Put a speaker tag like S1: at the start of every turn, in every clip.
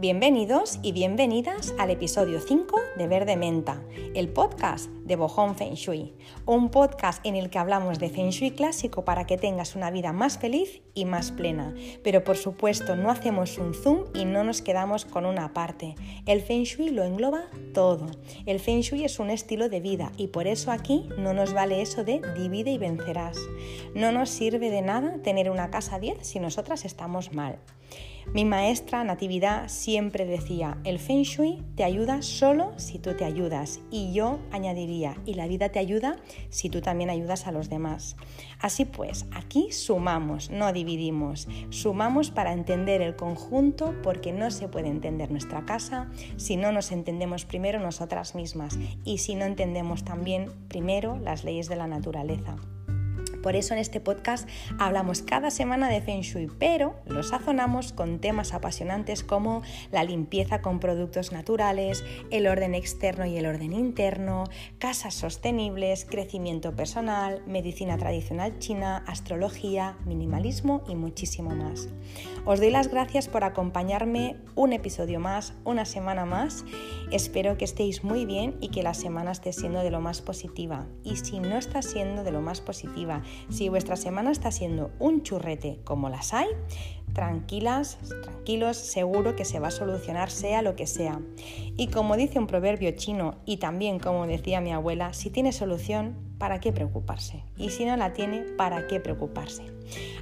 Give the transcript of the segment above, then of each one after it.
S1: Bienvenidos y bienvenidas al episodio 5 de Verde Menta, el podcast de Bohong Feng Shui, un podcast en el que hablamos de Feng Shui clásico para que tengas una vida más feliz y más plena. Pero por supuesto no hacemos un zoom y no nos quedamos con una parte. El Feng Shui lo engloba todo. El Feng Shui es un estilo de vida y por eso aquí no nos vale eso de divide y vencerás. No nos sirve de nada tener una casa 10 si nosotras estamos mal. Mi maestra Natividad siempre decía, el feng shui te ayuda solo si tú te ayudas. Y yo añadiría, y la vida te ayuda si tú también ayudas a los demás. Así pues, aquí sumamos, no dividimos. Sumamos para entender el conjunto porque no se puede entender nuestra casa si no nos entendemos primero nosotras mismas y si no entendemos también primero las leyes de la naturaleza. Por eso en este podcast hablamos cada semana de Feng Shui, pero lo sazonamos con temas apasionantes como la limpieza con productos naturales, el orden externo y el orden interno, casas sostenibles, crecimiento personal, medicina tradicional china, astrología, minimalismo y muchísimo más. Os doy las gracias por acompañarme un episodio más, una semana más. Espero que estéis muy bien y que la semana esté siendo de lo más positiva. Y si no está siendo de lo más positiva, si vuestra semana está siendo un churrete como las hay, tranquilas, tranquilos, seguro que se va a solucionar sea lo que sea. Y como dice un proverbio chino y también como decía mi abuela, si tiene solución, ¿para qué preocuparse? Y si no la tiene, ¿para qué preocuparse?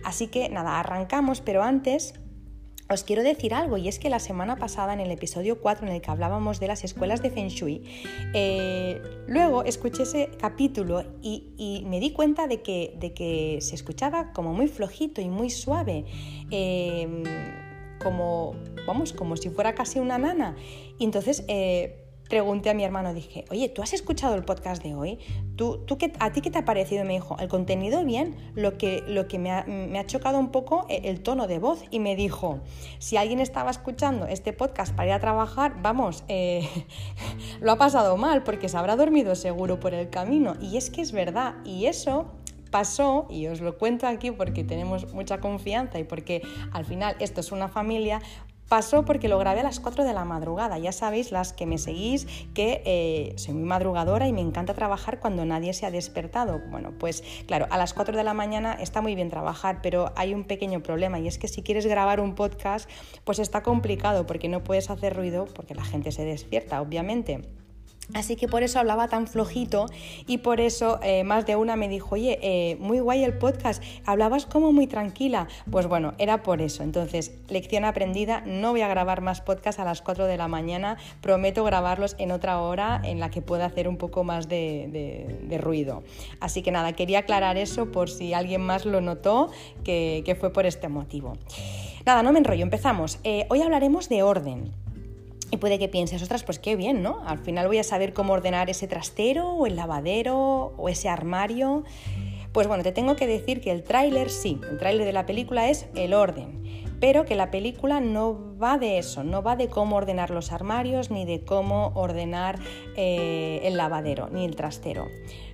S1: Así que nada, arrancamos, pero antes os quiero decir algo y es que la semana pasada en el episodio 4 en el que hablábamos de las escuelas de Feng Shui, eh, luego escuché ese capítulo y, me di cuenta de que, de que, se escuchaba como muy flojito y muy suave. Em, como, vamos, como si fuera casi una nana. Y entonces eh, pregunté a mi hermano, dije, oye, ¿tú has escuchado el podcast de hoy? ¿Tú, tú qué, ¿A ti qué te ha parecido? Me dijo, el contenido bien, lo que, lo que me, ha, chocado un poco eh, el tono de voz. Y me dijo, si alguien estaba escuchando este podcast para ir a trabajar, vamos, eh, lo ha pasado mal porque se habrá dormido seguro por el camino. Y es que es verdad, y eso pasó, y os lo cuento aquí porque tenemos mucha confianza y porque al final esto es una familia, Pasó porque lo grabé a las 4 de la madrugada. Ya sabéis, las que me seguís, que eh, soy muy madrugadora y me encanta trabajar cuando nadie se ha despertado. Bueno, pues claro, a las 4 de la mañana está muy bien trabajar, pero hay un pequeño problema y es que si quieres grabar un podcast, pues está complicado porque no puedes hacer ruido porque la gente se despierta, obviamente. Así que por eso hablaba tan flojito y por eso eh, más de una me dijo, oye, eh, muy guay el podcast, hablabas como muy tranquila. Pues bueno, era por eso. Entonces, lección aprendida, no voy a grabar más podcast a las 4 de la mañana, prometo grabarlos en otra hora en la que pueda hacer un poco más de, ruido. Así que nada, quería aclarar eso por si alguien más lo notó, que, fue por este motivo. Nada, no me enrollo, empezamos. Eh, hoy hablaremos de orden. Y puede que pienses, ostras, pues qué bien, ¿no? Al final voy a saber cómo ordenar ese trastero o el lavadero o ese armario. Pues bueno, te tengo que decir que el tráiler sí, el tráiler de la película es el orden, pero que la película no va de eso, no va de cómo ordenar los armarios ni de cómo ordenar eh, el lavadero ni el trastero.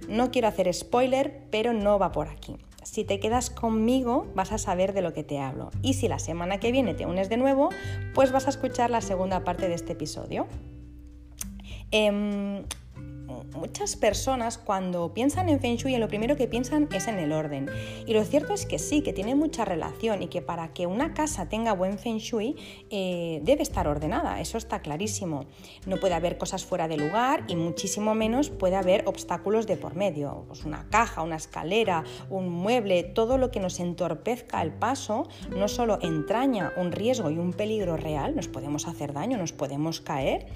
S1: No quiero hacer spoiler, pero no va por aquí. Si te quedas conmigo vas a saber de lo que te hablo. Y si la semana que viene te unes de nuevo, pues vas a escuchar la segunda parte de este episodio. Em, muchas personas cuando piensan en Feng Shui lo primero que piensan es en el orden. Y lo cierto es que sí, que tiene mucha relación y que para que una casa tenga buen Feng Shui eh, debe estar ordenada, eso está clarísimo. No puede haber cosas fuera de lugar y muchísimo menos puede haber obstáculos de por medio. Pues una caja, una escalera, un mueble, todo lo que nos entorpezca el paso no solo entraña un riesgo y un peligro real, nos podemos hacer daño, nos podemos caer,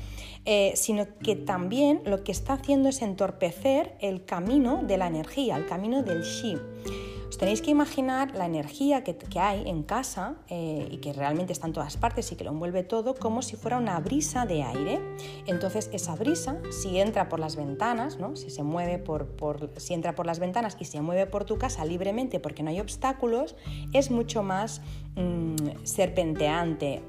S1: eh, sino que también lo que está haciendo es entorpecer el camino de la energía, el camino del Shi. Os tenéis que imaginar la energía que, hay en casa eh, y que realmente está en todas partes y que lo envuelve todo como si fuera una brisa de aire. Entonces esa brisa, si entra por las ventanas, ¿no? si se mueve por, si entra por las ventanas y se mueve por tu casa libremente porque no hay obstáculos, es mucho más mm, serpenteante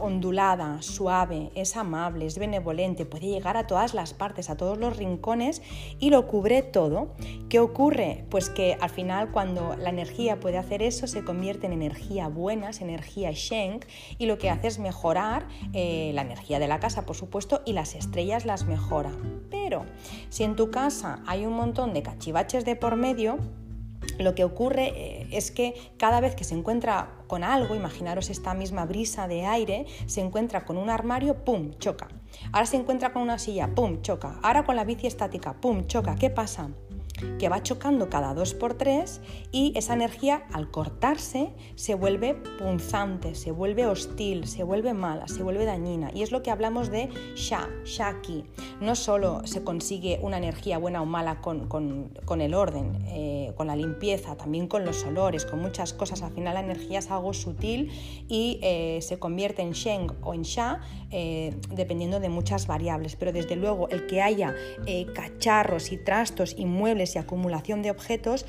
S1: ondulada, suave, es amable, es benevolente, puede llegar a todas las partes, a todos los rincones y lo cubre todo. ¿Qué ocurre? Pues que al final cuando la energía puede hacer eso se convierte en energía buena, es energía Sheng, y lo que hace es mejorar eh, la energía de la casa, por supuesto, y las estrellas las mejora. Pero si en tu casa hay un montón de cachivaches de por medio, lo que ocurre eh, es que cada vez que se encuentra con algo, imaginaros esta misma brisa de aire, se encuentra con un armario, ¡pum!, choca. Ahora se encuentra con una silla, ¡pum!, choca. Ahora con la bici estática, ¡pum!, choca. ¿Qué pasa? Que va chocando cada dos por tres y esa energía al cortarse se vuelve punzante, se vuelve hostil, se vuelve mala, se vuelve dañina. Y es lo que hablamos de sha, shaki. No solo se consigue una energía buena o mala con, el orden, eh, con la limpieza, también con los olores, con muchas cosas. Al final la energía es algo sutil y eh, se convierte en sheng o en sha eh, dependiendo de muchas variables. Pero desde luego el que haya cacharros y trastos y muebles y acumulación de objetos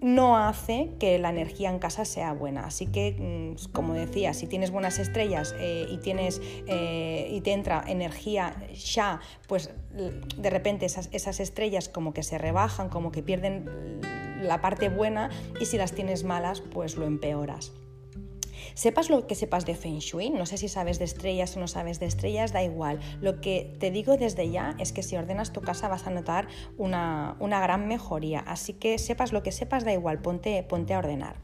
S1: no hace que la energía en casa sea buena. Así que, mm, como decía, si tienes buenas estrellas eh, y, tienes, eh, y te entra energía ya, pues de repente esas, esas estrellas como que se rebajan, como que pierden la parte buena y si las tienes malas, pues lo empeoras. Sepas lo que sepas de Feng Shui, no sé si sabes de estrellas o no sabes de estrellas, da igual. Lo que te digo desde ya es que si ordenas tu casa vas a notar una, gran mejoría. Así que sepas lo que sepas, da igual, ponte, ponte a ordenar.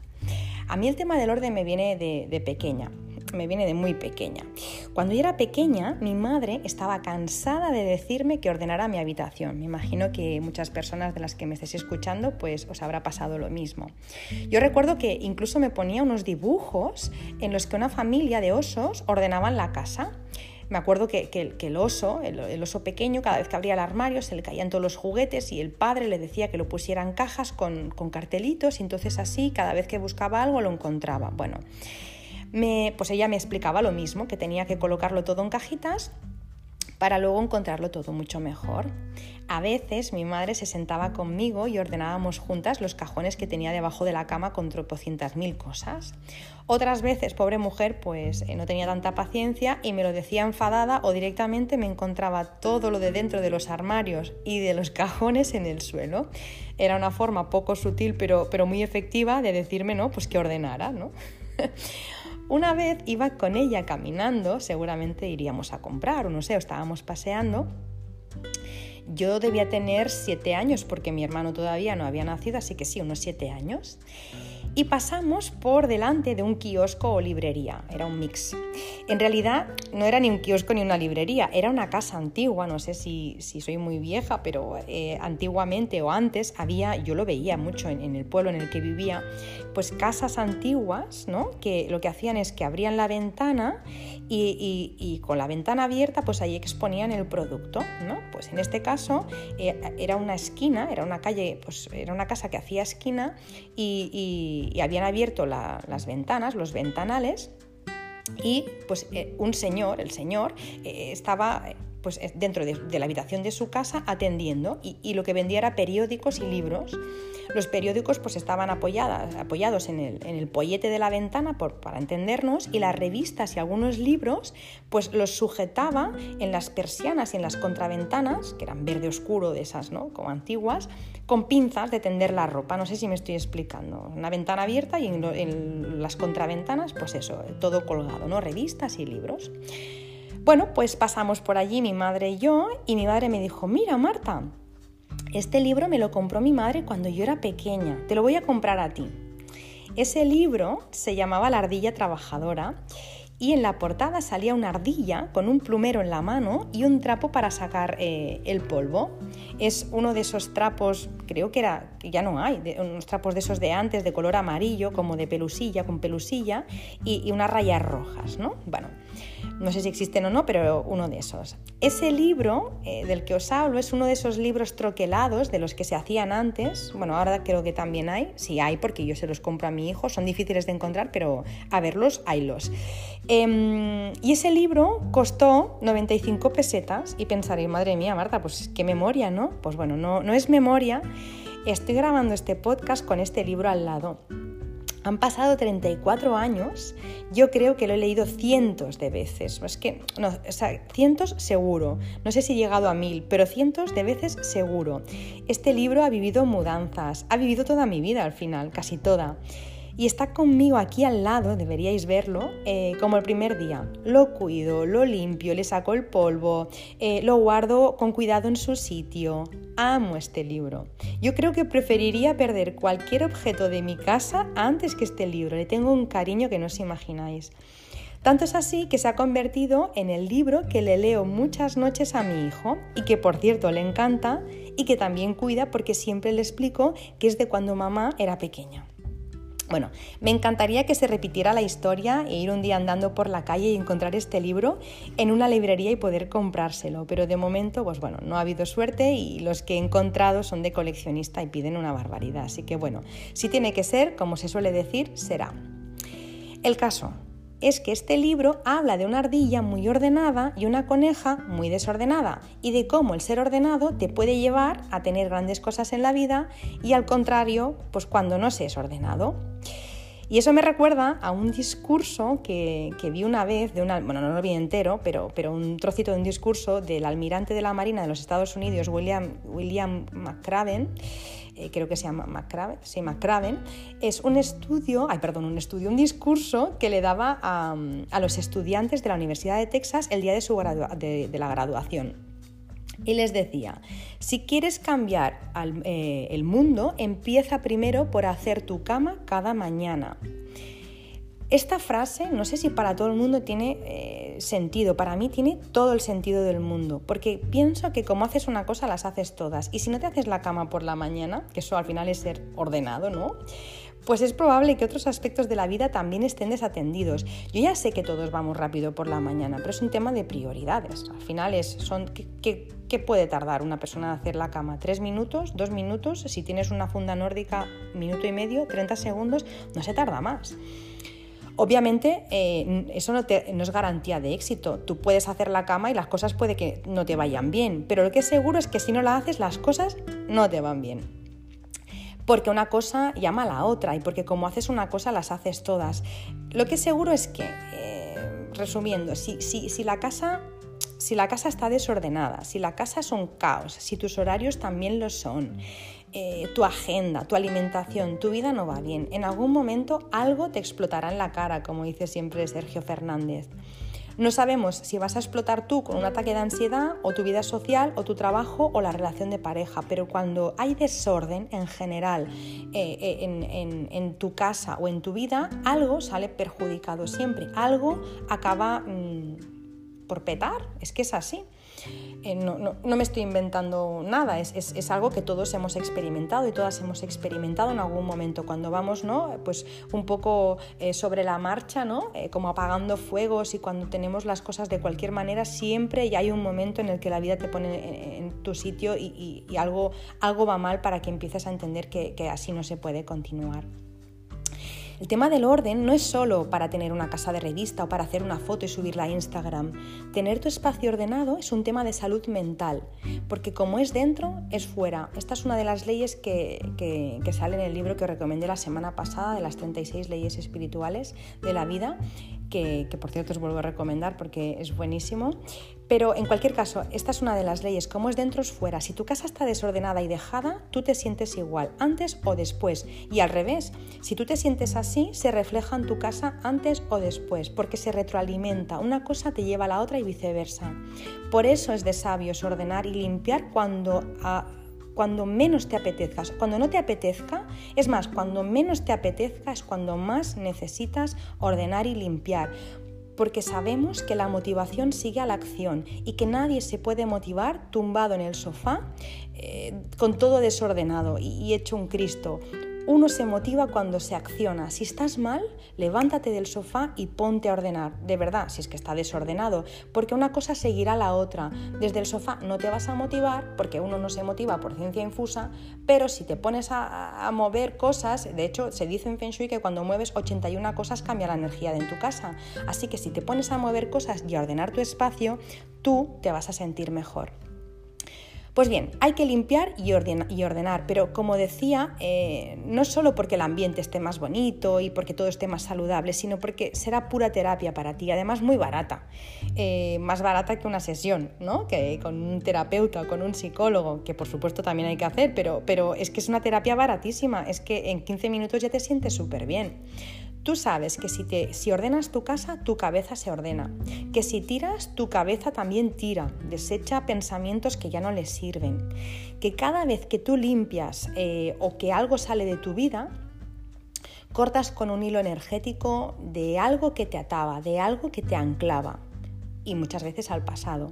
S1: A mí el tema del orden me viene de pequeña me viene de muy pequeña. Cuando yo era pequeña, mi madre estaba cansada de decirme que ordenara mi habitación. Me imagino que muchas personas de las que me estéis escuchando, pues os habrá pasado lo mismo. Yo recuerdo que incluso me ponía unos dibujos en los que una familia de osos ordenaban la casa. Me acuerdo que, el oso, el, oso pequeño, cada vez que abría el armario se le caían todos los juguetes y el padre le decía que lo pusiera en cajas con, con cartelitos y entonces así cada vez que buscaba algo lo encontraba. Bueno, pues ella me explicaba lo mismo, que tenía que colocarlo todo en cajitas para luego encontrarlo todo mucho mejor. A veces mi madre se sentaba conmigo y ordenábamos juntas los cajones que tenía debajo de la cama con tropocientas mil cosas. Otras veces, pobre mujer, pues eh, no tenía tanta paciencia y me lo decía enfadada o directamente me encontraba todo lo de dentro de los armarios y de los cajones en el suelo. Era una forma poco sutil pero, pero muy efectiva de decirme, no, pues que ordenara, ¿no? Una vez iba con ella caminando, seguramente iríamos a comprar o no sé, estábamos paseando. Yo debía tener siete años porque mi hermano todavía no había nacido, así que sí, unos siete años y pasamos por delante de un kiosco o librería, era un mix. En realidad no era ni un kiosco ni una librería, era una casa antigua, no sé si, soy muy vieja, pero eh, antiguamente o antes había, yo lo veía mucho en, el pueblo en el que vivía, pues casas antiguas, ¿no? Que lo que hacían es que abrían la ventana y, con la ventana abierta pues ahí exponían el producto, ¿no? Pues en este caso eh, era una esquina, era una calle, pues era una casa que hacía esquina y y, habían abierto las ventanas, los ventanales, y pues eh, un señor, el señor, eh, estaba pues, dentro de, la habitación de su casa atendiendo y, lo que vendía era periódicos y libros. Los periódicos pues, estaban apoyadas, apoyados en el, en el, pollete de la ventana por, para entendernos y las revistas y algunos libros pues, los sujetaba en las persianas y en las contraventanas, que eran verde oscuro de esas, ¿no? como antiguas, con pinzas de tender la ropa. No sé si me estoy explicando. Una ventana abierta y en, en las contraventanas, pues eso, todo colgado, ¿no? revistas y libros. Bueno, pues pasamos por allí mi madre y yo y mi madre me dijo, mira Marta, este libro me lo compró mi madre cuando yo era pequeña, te lo voy a comprar a ti. Ese libro se llamaba La ardilla trabajadora y en la portada salía una ardilla con un plumero en la mano y un trapo para sacar eh, el polvo. Es uno de esos trapos, creo que era, ya no hay, unos trapos de esos de antes, de color amarillo, como de pelusilla, con pelusilla y, y unas rayas rojas, ¿no? Bueno, no sé si existen o no, pero uno de esos. Ese libro eh, del que os hablo es uno de esos libros troquelados de los que se hacían antes. Bueno, ahora creo que también hay. Sí hay, porque yo se los compro a mi hijo. Son difíciles de encontrar, pero a verlos, haylos. Em, y ese libro costó 95 pesetas y pensaréis, madre mía, Marta, pues qué memoria, ¿no? Pues bueno, no, no es memoria. Estoy grabando este podcast con este libro al lado. Han pasado 34 años, yo creo que lo he leído cientos de veces. Es que, no, o sea, cientos seguro. No sé si he llegado a mil, pero cientos de veces seguro. Este libro ha vivido mudanzas, ha vivido toda mi vida al final, casi toda y está conmigo aquí al lado, deberíais verlo, eh, como el primer día. Lo cuido, lo limpio, le saco el polvo, eh, lo guardo con cuidado en su sitio. Amo este libro. Yo creo que preferiría perder cualquier objeto de mi casa antes que este libro. Le tengo un cariño que no os imagináis. Tanto es así que se ha convertido en el libro que le leo muchas noches a mi hijo y que por cierto le encanta y que también cuida porque siempre le explico que es de cuando mamá era pequeña. Bueno, me encantaría que se repitiera la historia e ir un día andando por la calle y encontrar este libro en una librería y poder comprárselo, pero de momento, pues bueno, no ha habido suerte y los que he encontrado son de coleccionista y piden una barbaridad. Así que bueno, si tiene que ser, como se suele decir, será. El caso, es que este libro habla de una ardilla muy ordenada y una coneja muy desordenada y de cómo el ser ordenado te puede llevar a tener grandes cosas en la vida y al contrario, pues cuando no se es ordenado. Y eso me recuerda a un discurso que, vi una vez, de una, bueno, no lo vi entero, pero, pero un trocito de un discurso del almirante de la Marina de los Estados Unidos, William, William McCraven, eh, creo que se llama McCraven, es un estudio, ay, perdón, un estudio, un discurso que le daba a, los estudiantes de la Universidad de Texas el día de, su de, la graduación. Y les decía, si quieres cambiar eh, el mundo, empieza primero por hacer tu cama cada mañana. Esta frase, no sé si para todo el mundo tiene eh, sentido, para mí tiene todo el sentido del mundo, porque pienso que como haces una cosa, las haces todas. Y si no te haces la cama por la mañana, que eso al final es ser ordenado, ¿no? Pues es probable que otros aspectos de la vida también estén desatendidos. Yo ya sé que todos vamos rápido por la mañana, pero es un tema de prioridades. Al final es, son, ¿qué, qué puede tardar una persona en hacer la cama? ¿Tres minutos? ¿Dos minutos? Si tienes una funda nórdica, minuto y medio, 30 segundos, no se tarda más. Obviamente eh, eso no, no, es garantía de éxito. Tú puedes hacer la cama y las cosas puede que no te vayan bien, pero lo que es seguro es que si no la haces las cosas no te van bien. Porque una cosa llama a la otra y porque como haces una cosa las haces todas. Lo que es seguro es que, eh, resumiendo, si la casa está desordenada, si la casa es un caos, si tus horarios también lo son, eh, tu agenda, tu alimentación, tu vida no va bien. En algún momento algo te explotará en la cara, como dice siempre Sergio Fernández. No sabemos si vas a explotar tú con un ataque de ansiedad o tu vida social o tu trabajo o la relación de pareja, pero cuando hay desorden en general eh, eh, en, tu casa o en tu vida, algo sale perjudicado siempre, algo acaba mm, por petar, es que es así. Eh, no, me estoy inventando nada, es, algo que todos hemos experimentado y todas hemos experimentado en algún momento cuando vamos ¿no? pues un poco eh, sobre la marcha, ¿no? Eh, como apagando fuegos y cuando tenemos las cosas de cualquier manera, siempre hay un momento en el que la vida te pone en, tu sitio y, algo, algo va mal para que empieces a entender que así no se puede continuar. El tema del orden no es solo para tener una casa de revista o para hacer una foto y subirla a Instagram. Tener tu espacio ordenado es un tema de salud mental, porque como es dentro, es fuera. Esta es una de las leyes que, que, sale en el libro que os recomendé la semana pasada de las 36 leyes espirituales de la vida, que, que por cierto os vuelvo a recomendar porque es buenísimo. Pero en cualquier caso, esta es una de las leyes, como es dentro es fuera. Si tu casa está desordenada y dejada, tú te sientes igual, antes o después. Y al revés, si tú te sientes así, se refleja en tu casa antes o después, porque se retroalimenta. Una cosa te lleva a la otra y viceversa. Por eso es de sabios ordenar y limpiar cuando... cuando menos te apetezca. Cuando no te apetezca, es más, cuando menos te apetezca es cuando más necesitas ordenar y limpiar porque sabemos que la motivación sigue a la acción y que nadie se puede motivar tumbado en el sofá eh, con todo desordenado y hecho un Cristo. Uno se motiva cuando se acciona. Si estás mal, levántate del sofá y ponte a ordenar. De verdad, si es que está desordenado, porque una cosa seguirá la otra. Desde el sofá no te vas a motivar, porque uno no se motiva por ciencia infusa, pero si te pones a, mover cosas, de hecho se dice en Feng Shui que cuando mueves 81 cosas cambia la energía de tu casa. Así que si te pones a mover cosas y a ordenar tu espacio, tú te vas a sentir mejor. Pues bien, hay que limpiar y ordenar, pero como decía, eh, no solo porque el ambiente esté más bonito y porque todo esté más saludable, sino porque será pura terapia para ti, además muy barata, eh, más barata que una sesión, ¿no? Que con un terapeuta con un psicólogo, que por supuesto también hay que hacer, pero, pero es que es una terapia baratísima, es que en 15 minutos ya te sientes súper bien. Tú sabes que si, te, ordenas tu casa, tu cabeza se ordena, que si tiras, tu cabeza también tira, desecha pensamientos que ya no le sirven, que cada vez que tú limpias eh, o que algo sale de tu vida, cortas con un hilo energético de algo que te ataba, de algo que te anclaba, y muchas veces al pasado.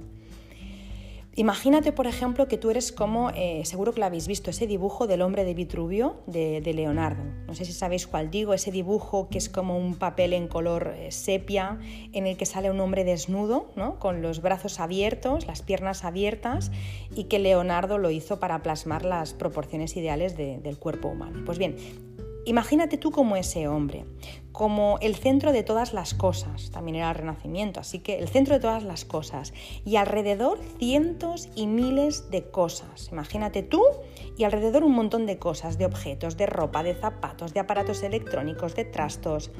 S1: Imagínate, por ejemplo, que tú eres como, eh, seguro que lo habéis visto, ese dibujo del hombre de Vitruvio de, Leonardo. No sé si sabéis cuál digo, ese dibujo que es como un papel en color eh, sepia en el que sale un hombre desnudo, ¿no? con los brazos abiertos, las piernas abiertas, y que Leonardo lo hizo para plasmar las proporciones ideales del cuerpo humano. Pues bien, Imagínate tú como ese hombre, como el centro de todas las cosas, también era el Renacimiento, así que el centro de todas las cosas, y alrededor cientos y miles de cosas. Imagínate tú y alrededor un montón de cosas, de objetos, de ropa, de zapatos, de aparatos electrónicos, de trastos.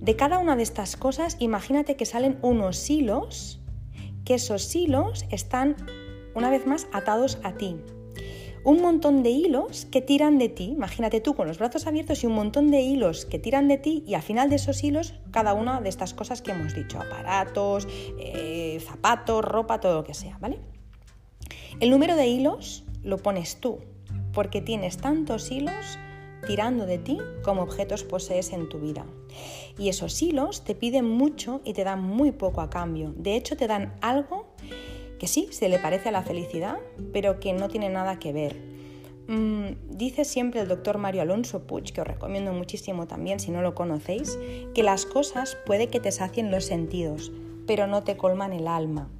S1: De cada una de estas cosas, imagínate que salen unos hilos, que esos hilos están una vez más atados a ti, un montón de hilos que tiran de ti. Imagínate tú con los brazos abiertos y un montón de hilos que tiran de ti y al final de esos hilos cada una de estas cosas que hemos dicho, aparatos, eh, zapatos, ropa, todo lo que sea, ¿vale? El número de hilos lo pones tú, porque tienes tantos hilos tirando de ti como objetos posees en tu vida. Y esos hilos te piden mucho y te dan muy poco a cambio. De hecho, te dan algo que sí, se le parece a la felicidad, pero que no tiene nada que ver. Mm, dice siempre el doctor Mario Alonso Puig, que os recomiendo muchísimo también si no lo conocéis, que las cosas puede que te sacien los sentidos, pero no te colman el alma.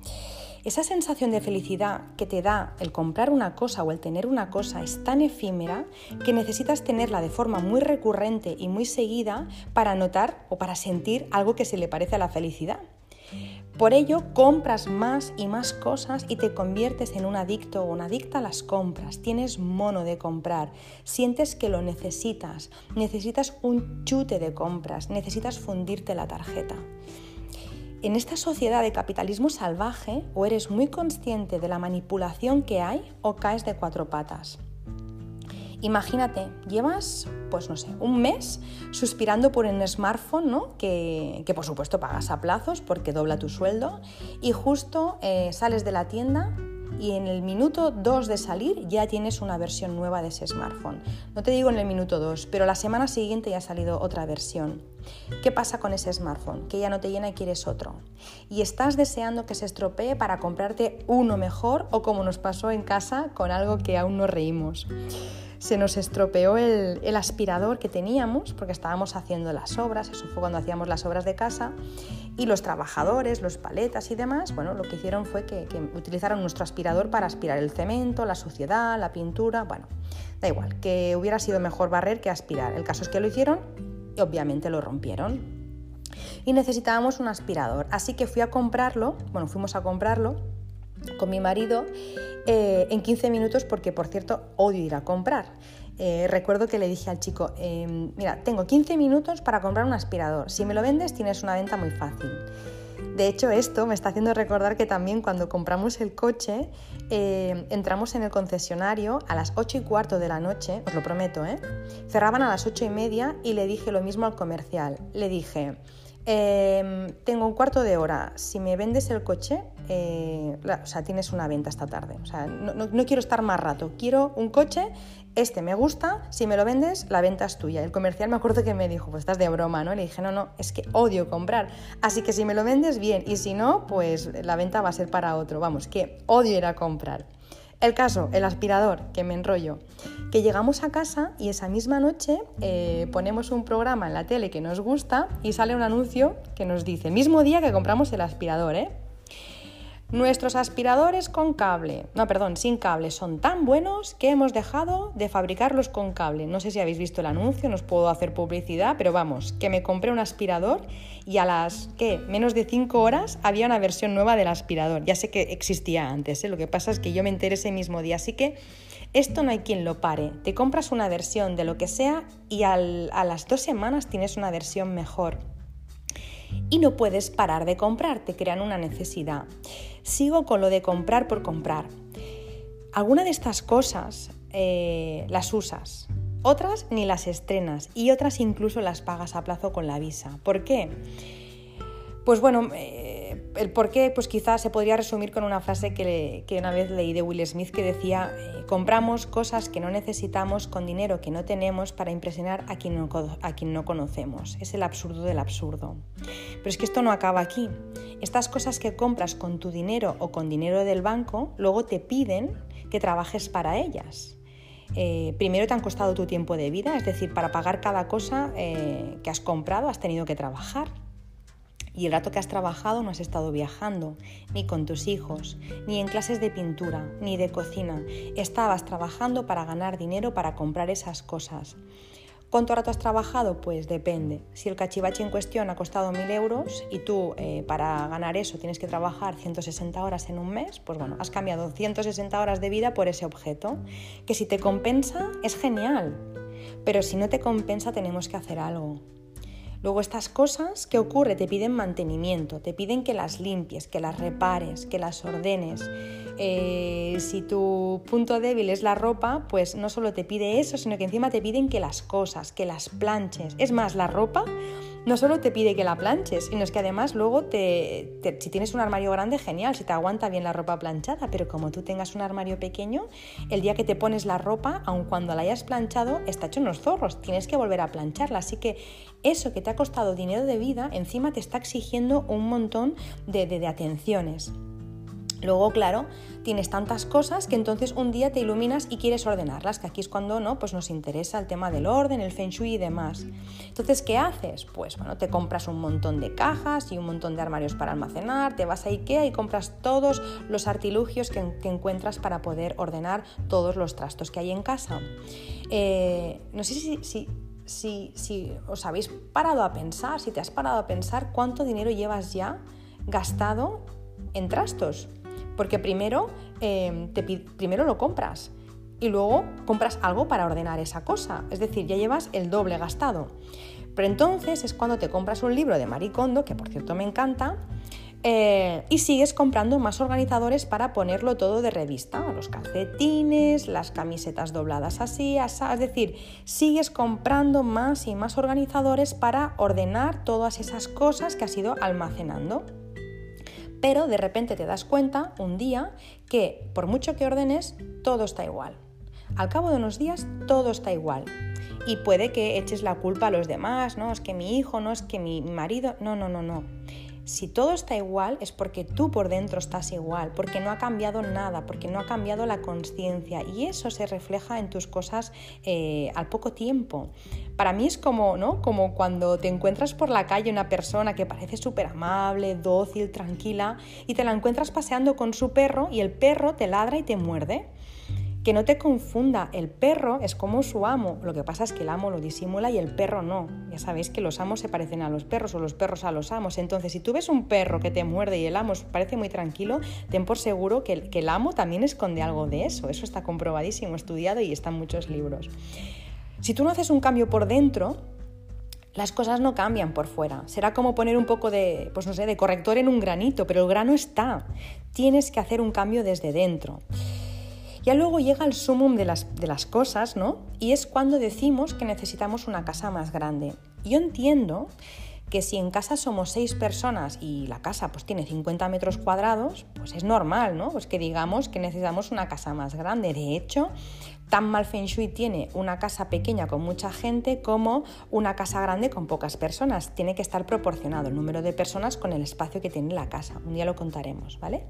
S1: Esa sensación de felicidad que te da el comprar una cosa o el tener una cosa es tan efímera que necesitas tenerla de forma muy recurrente y muy seguida para notar o para sentir algo que se le parece a la felicidad. Por ello, compras más y más cosas y te conviertes en un adicto o una adicta a las compras. Tienes mono de comprar, sientes que lo necesitas, necesitas un chute de compras, necesitas fundirte la tarjeta. En esta sociedad de capitalismo salvaje, o eres muy consciente de la manipulación que hay o caes de cuatro patas. Imagínate, llevas, pues no sé, un mes suspirando por un smartphone, ¿no? Que, por supuesto pagas a plazos porque dobla tu sueldo y justo eh, sales de la tienda y en el minuto 2 de salir ya tienes una versión nueva de ese smartphone. No te digo en el minuto 2, pero la semana siguiente ya ha salido otra versión. ¿Qué pasa con ese smartphone? Que ya no te llena y quieres otro. Y estás deseando que se estropee para comprarte uno mejor o como nos pasó en casa con algo que aún no reímos se nos estropeó el, aspirador que teníamos porque estábamos haciendo las obras, eso fue cuando hacíamos las obras de casa, y los trabajadores, los paletas y demás, bueno, lo que hicieron fue que, utilizaron nuestro aspirador para aspirar el cemento, la suciedad, la pintura, bueno, da igual, que hubiera sido mejor barrer que aspirar. El caso es que lo hicieron obviamente lo rompieron. Y necesitábamos un aspirador, así que fui a comprarlo, bueno, fuimos a comprarlo con mi marido eh, en 15 minutos porque, por cierto, odio ir a comprar. Eh, recuerdo que le dije al chico, em, mira, tengo 15 minutos para comprar un aspirador. Si me lo vendes tienes una venta muy fácil. De hecho, esto me está haciendo recordar que también cuando compramos el coche, eh, entramos en el concesionario a las 8 y cuarto de la noche, os lo prometo, ¿eh? Cerraban a las 8 y media y le dije lo mismo al comercial. Le dije, Em, tengo un cuarto de hora. Si me vendes el coche, eh, o sea, tienes una venta esta tarde. O sea, no, quiero estar más rato. Quiero un coche, este me gusta, si me lo vendes, la venta es tuya. El comercial me acuerdo que me dijo, pues estás de broma, ¿no? Le dije, no, no, es que odio comprar. Así que si me lo vendes, bien. Y si no, pues la venta va a ser para otro. Vamos, que odio ir a comprar. El caso, el aspirador, que me enrollo. Que llegamos a casa y esa misma noche eh, ponemos un programa en la tele que nos gusta y sale un anuncio que nos dice, mismo día que compramos el aspirador, ¿eh? Nuestros aspiradores con cable, no, perdón, sin cable, son tan buenos que hemos dejado de fabricarlos con cable. No sé si habéis visto el anuncio, no os puedo hacer publicidad, pero vamos, que me compré un aspirador y a las, ¿qué? Menos de 5 horas había una versión nueva del aspirador. Ya sé que existía antes, ¿eh? lo que pasa es que yo me enteré ese mismo día, así que esto no hay quien lo pare. Te compras una versión de lo que sea y a las dos semanas tienes una versión mejor y no puedes parar de comprar, te crean una necesidad. Sigo con lo de comprar por comprar. Alguna de estas cosas eh, las usas, otras ni las estrenas y otras incluso las pagas a plazo con la visa. ¿Por qué? Pues bueno, eh, el por qué pues quizás se podría resumir con una frase que, una vez leí de Will Smith que decía, eh, compramos cosas que no necesitamos con dinero que no tenemos para impresionar a quien, no, a quien no conocemos. Es el absurdo del absurdo. Pero es que esto no acaba aquí. Estas cosas que compras con tu dinero o con dinero del banco, luego te piden que trabajes para ellas. Eh, primero te han costado tu tiempo de vida, es decir, para pagar cada cosa que has comprado has tenido que trabajar y el rato que has trabajado no has estado viajando, ni con tus hijos, ni en clases de pintura, ni de cocina. Estabas trabajando para ganar dinero para comprar esas cosas. ¿Cuánto rato has trabajado? Pues depende. Si el cachivache en cuestión ha costado 1.000 euros y tú eh, para ganar eso tienes que trabajar 160 horas en un mes, pues bueno, has cambiado 160 horas de vida por ese objeto. Que si te compensa es genial, pero si no te compensa tenemos que hacer algo. Luego estas cosas, ¿qué ocurre? Te piden mantenimiento, te piden que las limpies, que las repares, que las ordenes. Eh, si tu punto débil es la ropa, pues no solo te pide eso, sino que encima te piden que las cosas, que las planches. Es más, la ropa no solo te pide que la planches, sino que además luego te, si tienes un armario grande, genial, si te aguanta bien la ropa planchada, pero como tú tengas un armario pequeño, el día que te pones la ropa, aun cuando la hayas planchado, está hecho unos zorros, tienes que volver a plancharla. Así que eso que te ha costado dinero de vida, encima te está exigiendo un montón de, de atenciones. Luego, claro, tienes tantas cosas que entonces un día te iluminas y quieres ordenarlas, que aquí es cuando no, pues nos interesa el tema del orden, el feng shui y demás. Entonces, ¿qué haces? Pues bueno, te compras un montón de cajas y un montón de armarios para almacenar, te vas a Ikea y compras todos los artilugios que, encuentras para poder ordenar todos los trastos que hay en casa. Eh, no sé si, si si, si, os habéis parado a pensar, si te has parado a pensar cuánto dinero llevas ya gastado en trastos. Porque primero, em, te, primero lo compras y luego compras algo para ordenar esa cosa. Es decir, ya llevas el doble gastado. Pero entonces es cuando te compras un libro de Maricondo, que por cierto me encanta, eh, y sigues comprando más organizadores para ponerlo todo de revista, los calcetines, las camisetas dobladas así, así, es decir, sigues comprando más y más organizadores para ordenar todas esas cosas que has ido almacenando pero de repente te das cuenta un día que por mucho que ordenes, todo está igual. Al cabo de unos días, todo está igual. Y puede que eches la culpa a los demás, no, es que mi hijo, no, es que mi marido, no, no, no, no. Si todo está igual es porque tú por dentro estás igual, porque no ha cambiado nada, porque no ha cambiado la conciencia y eso se refleja en tus cosas eh, al poco tiempo. Para mí es como, ¿no? como cuando te encuentras por la calle una persona que parece súper amable, dócil, tranquila y te la encuentras paseando con su perro y el perro te ladra y te muerde. Que no te confunda, el perro es como su amo, lo que pasa es que el amo lo disimula y el perro no. Ya sabéis que los amos se parecen a los perros o los perros a los amos. Entonces, si tú ves un perro que te muerde y el amo parece muy tranquilo, ten por seguro que el, amo también esconde algo de eso. Eso está comprobadísimo, estudiado y está en muchos libros. Si tú no haces un cambio por dentro, las cosas no cambian por fuera. Será como poner un poco de, pues no sé, de corrector en un granito, pero el grano está. Tienes que hacer un cambio desde dentro. Ya luego llega el sumum de las, de las cosas, ¿no? Y es cuando decimos que necesitamos una casa más grande. Yo entiendo que si en casa somos seis personas y la casa pues tiene 50 metros cuadrados, pues es normal, ¿no? Pues que digamos que necesitamos una casa más grande. De hecho, tan mal feng shui tiene una casa pequeña con mucha gente como una casa grande con pocas personas. Tiene que estar proporcionado el número de personas con el espacio que tiene la casa. Un día lo contaremos, ¿vale?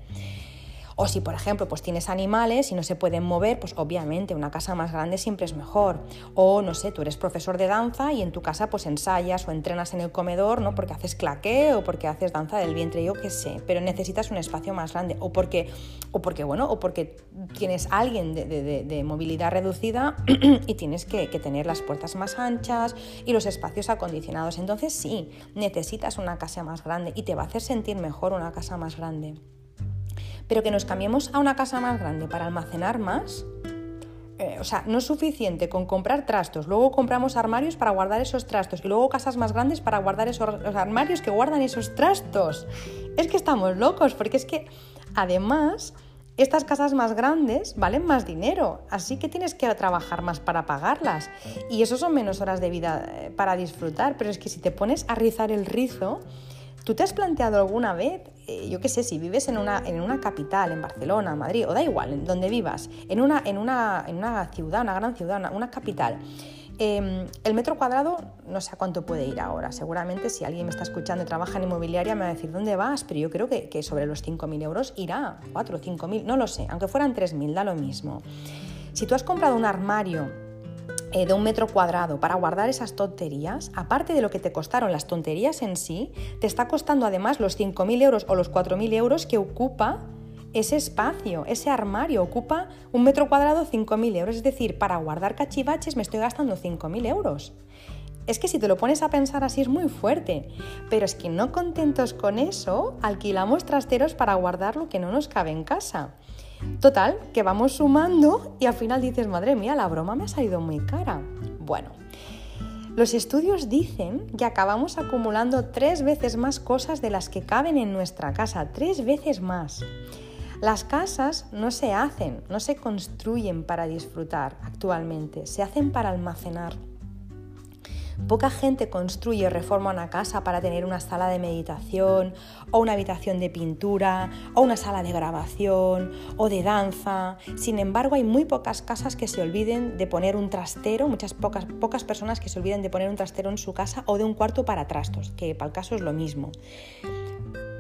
S1: O si, por ejemplo, pues tienes animales y no se pueden mover, pues obviamente una casa más grande siempre es mejor. O no sé, tú eres profesor de danza y en tu casa pues ensayas o entrenas en el comedor, ¿no? Porque haces claqué o porque haces danza del vientre, yo qué sé, pero necesitas un espacio más grande o porque, o porque bueno, o porque tienes alguien de, movilidad reducida y tienes que, que tener las puertas más anchas y los espacios acondicionados. Entonces sí, necesitas una casa más grande y te va a hacer sentir mejor una casa más grande pero que nos cambiemos a una casa más grande para almacenar más, eh, o sea, no es suficiente con comprar trastos, luego compramos armarios para guardar esos trastos y luego casas más grandes para guardar esos armarios que guardan esos trastos. Es que estamos locos, porque es que además estas casas más grandes valen más dinero, así que tienes que trabajar más para pagarlas. Y eso son menos horas de vida eh, para disfrutar, pero es que si te pones a rizar el rizo, ¿Tú te has planteado alguna vez, eh, yo qué sé, si vives en una, en una capital, en Barcelona, Madrid, o da igual, en donde vivas, en una, en una, en una ciudad, una gran ciudad, una, capital, em, el metro cuadrado no sé a cuánto puede ir ahora. Seguramente si alguien me está escuchando y trabaja en inmobiliaria me va a decir dónde vas, pero yo creo que, que sobre los 5.000 euros irá, 4 o 5.000, no lo sé, aunque fueran 3.000, da lo mismo. Si tú has comprado un armario de un metro cuadrado para guardar esas tonterías, aparte de lo que te costaron las tonterías en sí, te está costando además los 5.000 euros o los 4.000 euros que ocupa ese espacio, ese armario, ocupa un metro cuadrado 5.000 euros. Es decir, para guardar cachivaches me estoy gastando 5.000 euros. Es que si te lo pones a pensar así es muy fuerte, pero es que no contentos con eso, alquilamos trasteros para guardar lo que no nos cabe en casa. Total, que vamos sumando y al final dices, madre mía, la broma me ha salido muy cara. Bueno, los estudios dicen que acabamos acumulando tres veces más cosas de las que caben en nuestra casa, tres veces más. Las casas no se hacen, no se construyen para disfrutar actualmente, se hacen para almacenar. Poca gente construye o reforma una casa para tener una sala de meditación o una habitación de pintura o una sala de grabación o de danza. Sin embargo, hay muy pocas casas que se olviden de poner un trastero, muchas pocas, pocas personas que se olviden de poner un trastero en su casa o de un cuarto para trastos, que para el caso es lo mismo.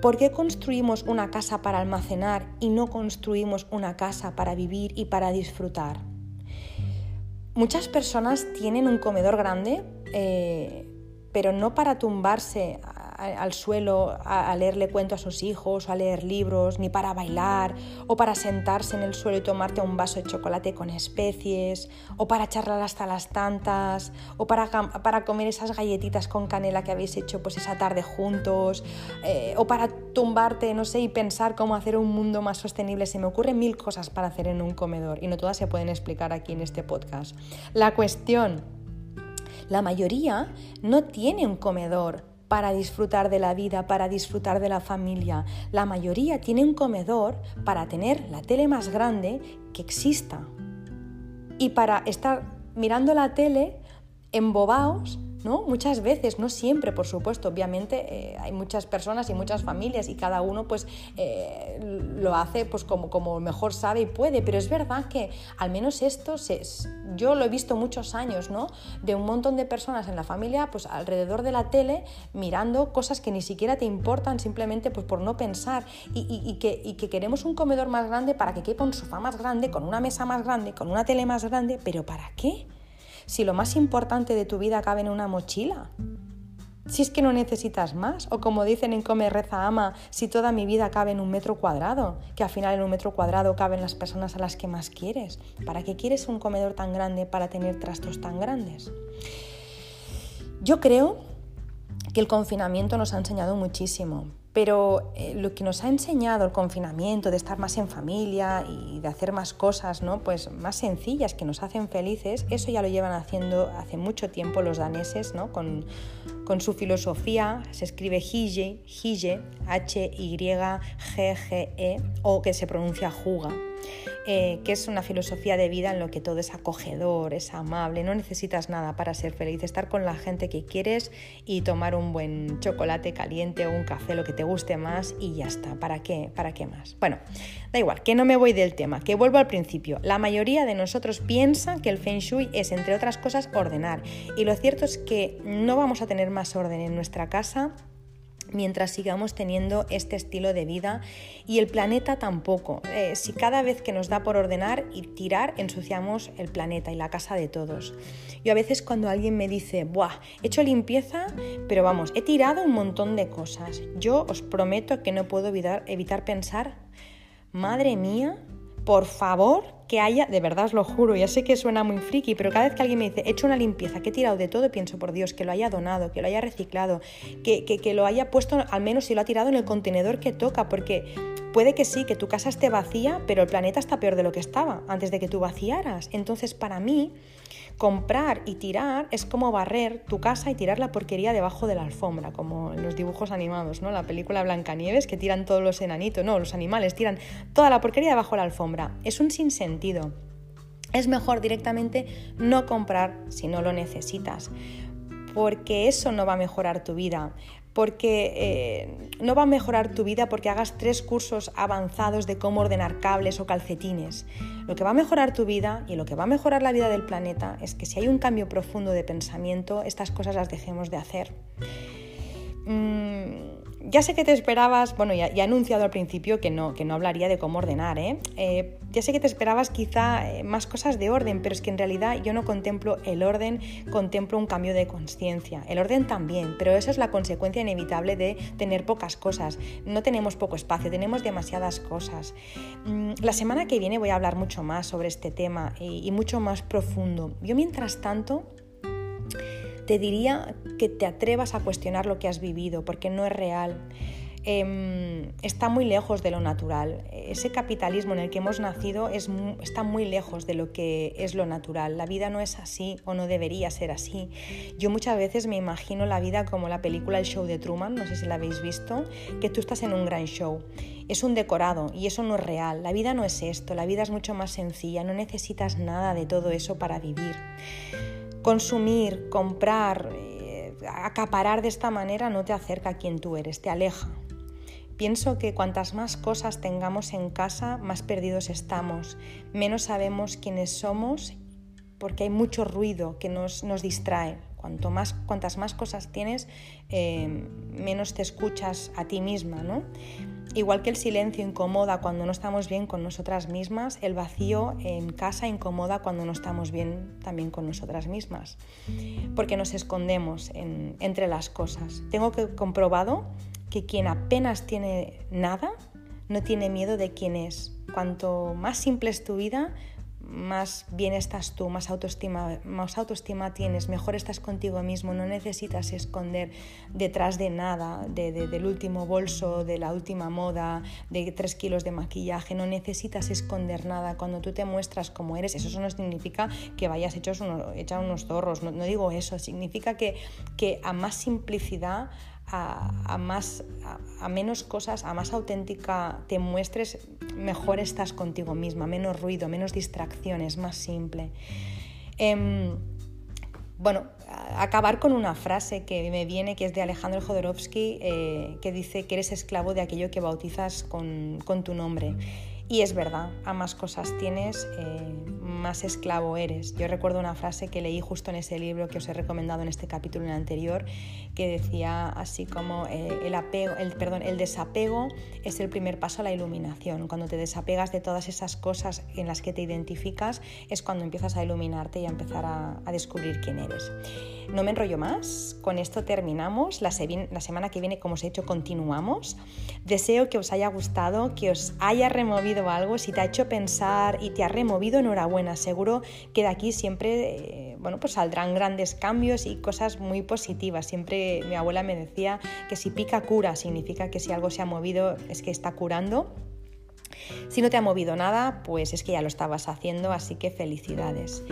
S1: ¿Por qué construimos una casa para almacenar y no construimos una casa para vivir y para disfrutar? Muchas personas tienen un comedor grande, eh, pero no para tumbarse al suelo a, leerle cuento a sus hijos a leer libros, ni para bailar, o para sentarse en el suelo y tomarte un vaso de chocolate con especies, o para charlar hasta las tantas, o para, para comer esas galletitas con canela que habéis hecho pues esa tarde juntos, eh, o para tumbarte, no sé, y pensar cómo hacer un mundo más sostenible. Se me ocurren mil cosas para hacer en un comedor y no todas se pueden explicar aquí en este podcast. La cuestión, la mayoría no tiene un comedor para disfrutar de la vida, para disfrutar de la familia. La mayoría tiene un comedor para tener la tele más grande que exista y para estar mirando la tele embobados ¿no? Muchas veces, no siempre, por supuesto, obviamente eh, hay muchas personas y muchas familias y cada uno pues eh, lo hace pues como, como mejor sabe y puede, pero es verdad que al menos esto se, yo lo he visto muchos años, ¿no? De un montón de personas en la familia pues alrededor de la tele mirando cosas que ni siquiera te importan simplemente pues por no pensar y, que, queremos un comedor más grande para que quepa un sofá más grande, con una mesa más grande, con una tele más grande, pero ¿para qué? Si lo más importante de tu vida cabe en una mochila? Si es que no necesitas más, o como dicen en Come Reza Ama, si toda mi vida cabe en un metro cuadrado, que al final en un metro cuadrado caben las personas a las que más quieres. ¿Para qué quieres un comedor tan grande para tener trastos tan grandes? Yo creo que el confinamiento nos ha enseñado muchísimo, pero eh, lo que nos ha enseñado el confinamiento, de estar más en familia y de hacer más cosas, ¿no? Pues más sencillas que nos hacen felices, eso ya lo llevan haciendo hace mucho tiempo los daneses, ¿no? Con, con su filosofía, se escribe Hige, Hige, H-Y-G-G-E, o que se pronuncia Juga. Eh, que es una filosofía de vida en lo que todo es acogedor, es amable, no necesitas nada para ser feliz, estar con la gente que quieres y tomar un buen chocolate caliente o un café, lo que te guste más y ya está. ¿Para qué? ¿Para qué más? Bueno, da igual, que no me voy del tema, que vuelvo al principio. La mayoría de nosotros piensa que el feng shui es, entre otras cosas, ordenar. Y lo cierto es que no vamos a tener más orden en nuestra casa mientras sigamos teniendo este estilo de vida y el planeta tampoco. Eh, si cada vez que nos da por ordenar y tirar ensuciamos el planeta y la casa de todos. Yo a veces cuando alguien me dice, ¡buah! He hecho limpieza, pero vamos, he tirado un montón de cosas. Yo os prometo que no puedo evitar, evitar pensar, madre mía, por favor, que haya, de verdad os lo juro, ya sé que suena muy friki, pero cada vez que alguien me dice, he hecho una limpieza, que he tirado de todo, pienso, por Dios, que lo haya donado, que lo haya reciclado, que, que, que lo haya puesto, al menos si lo ha tirado en el contenedor que toca, porque puede que sí, que tu casa esté vacía, pero el planeta está peor de lo que estaba antes de que tú vaciaras. Entonces, para mí, Comprar y tirar es como barrer tu casa y tirar la porquería debajo de la alfombra, como en los dibujos animados, ¿no? La película Blancanieves que tiran todos los enanitos, no, los animales tiran toda la porquería debajo de la alfombra. Es un sinsentido. Es mejor directamente no comprar si no lo necesitas, porque eso no va a mejorar tu vida porque eh, no va a mejorar tu vida porque hagas tres cursos avanzados de cómo ordenar cables o calcetines. Lo que va a mejorar tu vida y lo que va a mejorar la vida del planeta es que si hay un cambio profundo de pensamiento, estas cosas las dejemos de hacer. Mm, ya sé que te esperabas, bueno, ya, he anunciado al principio que no, que no hablaría de cómo ordenar, ¿eh? ¿eh? ya sé que te esperabas quizá eh, más cosas de orden, pero es que en realidad yo no contemplo el orden, contemplo un cambio de conciencia. El orden también, pero eso es la consecuencia inevitable de tener pocas cosas. No tenemos poco espacio, tenemos demasiadas cosas. Mm, la semana que viene voy a hablar mucho más sobre este tema y mucho más profundo. Yo mientras tanto te diría que te atrevas a cuestionar lo que has vivido, porque no es real. Em, está muy lejos de lo natural. Ese capitalismo en el que hemos nacido es, está muy lejos de lo que es lo natural. La vida no es así o no debería ser así. Yo muchas veces me imagino la vida como la película El Show de Truman, no sé si la habéis visto, que tú estás en un gran show. Es un decorado y eso no es real. La vida no es esto, la vida es mucho más sencilla, no necesitas nada de todo eso para vivir. Consumir, comprar, eh, acaparar de esta manera no te acerca a quien tú eres, te aleja. Pienso que cuantas más cosas tengamos en casa, más perdidos estamos, menos sabemos quiénes somos porque hay mucho ruido que nos, nos distrae. Cuanto más, cuantas más cosas tienes, eh, menos te escuchas a ti misma, ¿no? Igual que el silencio incomoda cuando no estamos bien con nosotras mismas, el vacío en casa incomoda cuando no estamos bien también con nosotras mismas, porque nos escondemos entre las cosas. Tengo que comprobado que quien apenas tiene nada no tiene miedo de quién es. Cuanto más simple es tu vida, más bien estás tú, más autoestima, más autoestima tienes, mejor estás contigo mismo, no necesitas esconder detrás de nada, del último bolso, de la última moda, de tres kilos de maquillaje, no necesitas esconder nada. Cuando tú te muestras como eres, eso no significa que vayas hechos unos zorros, no, digo eso, significa que, que a más simplicidad, a, más, a, menos cosas, a más auténtica te muestres, mejor estás contigo misma, menos ruido, menos distracciones, más simple. Em, bueno, acabar con una frase que me viene, que es de Alejandro Jodorowsky, eh, que dice que eres esclavo de aquello que bautizas con, con tu nombre. Y es verdad, a más cosas tienes, eh, más esclavo eres. Yo recuerdo una frase que leí justo en ese libro que os he recomendado en este capítulo en el anterior, que decía así como eh, el, apego, el, perdón, el desapego es el primer paso a la iluminación. Cuando te desapegas de todas esas cosas en las que te identificas, es cuando empiezas a iluminarte y a empezar a, a descubrir quién eres. No me enrollo más, con esto terminamos. La, la semana que viene, como os he dicho, continuamos. Deseo que os haya gustado, que os haya removido algo. Si te ha hecho pensar y te ha removido, enhorabuena. Seguro que de aquí siempre eh, bueno, pues saldrán grandes cambios y cosas muy positivas. Siempre mi abuela me decía que si pica cura, significa que si algo se ha movido es que está curando. Si no te ha movido nada, pues es que ya lo estabas haciendo, así que felicidades.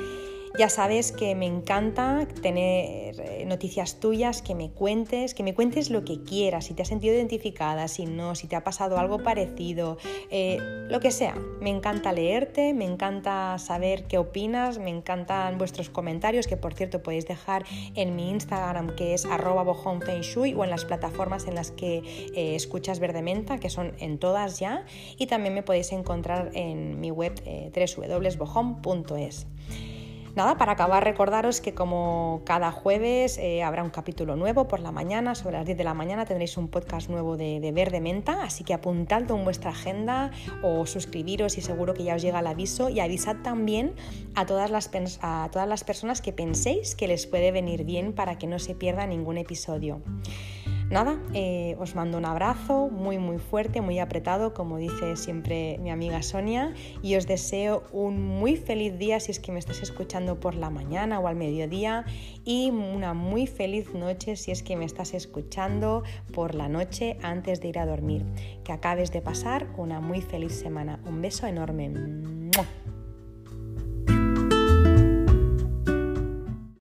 S1: Ya sabes que me encanta tener eh, noticias tuyas, que me cuentes, que me cuentes lo que quieras, si te has sentido identificada, si no, si te ha pasado algo parecido, eh, lo que sea. Me encanta leerte, me encanta saber qué opinas, me encantan vuestros comentarios, que por cierto podéis dejar en mi Instagram, que es arroba o en las plataformas en las que eh, escuchas Verdementa, que son en todas ya, y también me podéis encontrar en mi web www.bojon.es. Nada, para acabar recordaros que como cada jueves eh, habrá un capítulo nuevo por la mañana, sobre las 10 de la mañana tendréis un podcast nuevo de, de Verde Menta, así que apuntadlo en vuestra agenda o suscribiros y seguro que ya os llega el aviso y avisad también a todas las, a todas las personas que penséis que les puede venir bien para que no se pierda ningún episodio. Nada, eh, os mando un abrazo muy muy fuerte, muy apretado, como dice siempre mi amiga Sonia, y os deseo un muy feliz día si es que me estás escuchando por la mañana o al mediodía, y una muy feliz noche si es que me estás escuchando por la noche antes de ir a dormir. Que acabes de pasar una muy feliz semana. Un beso enorme.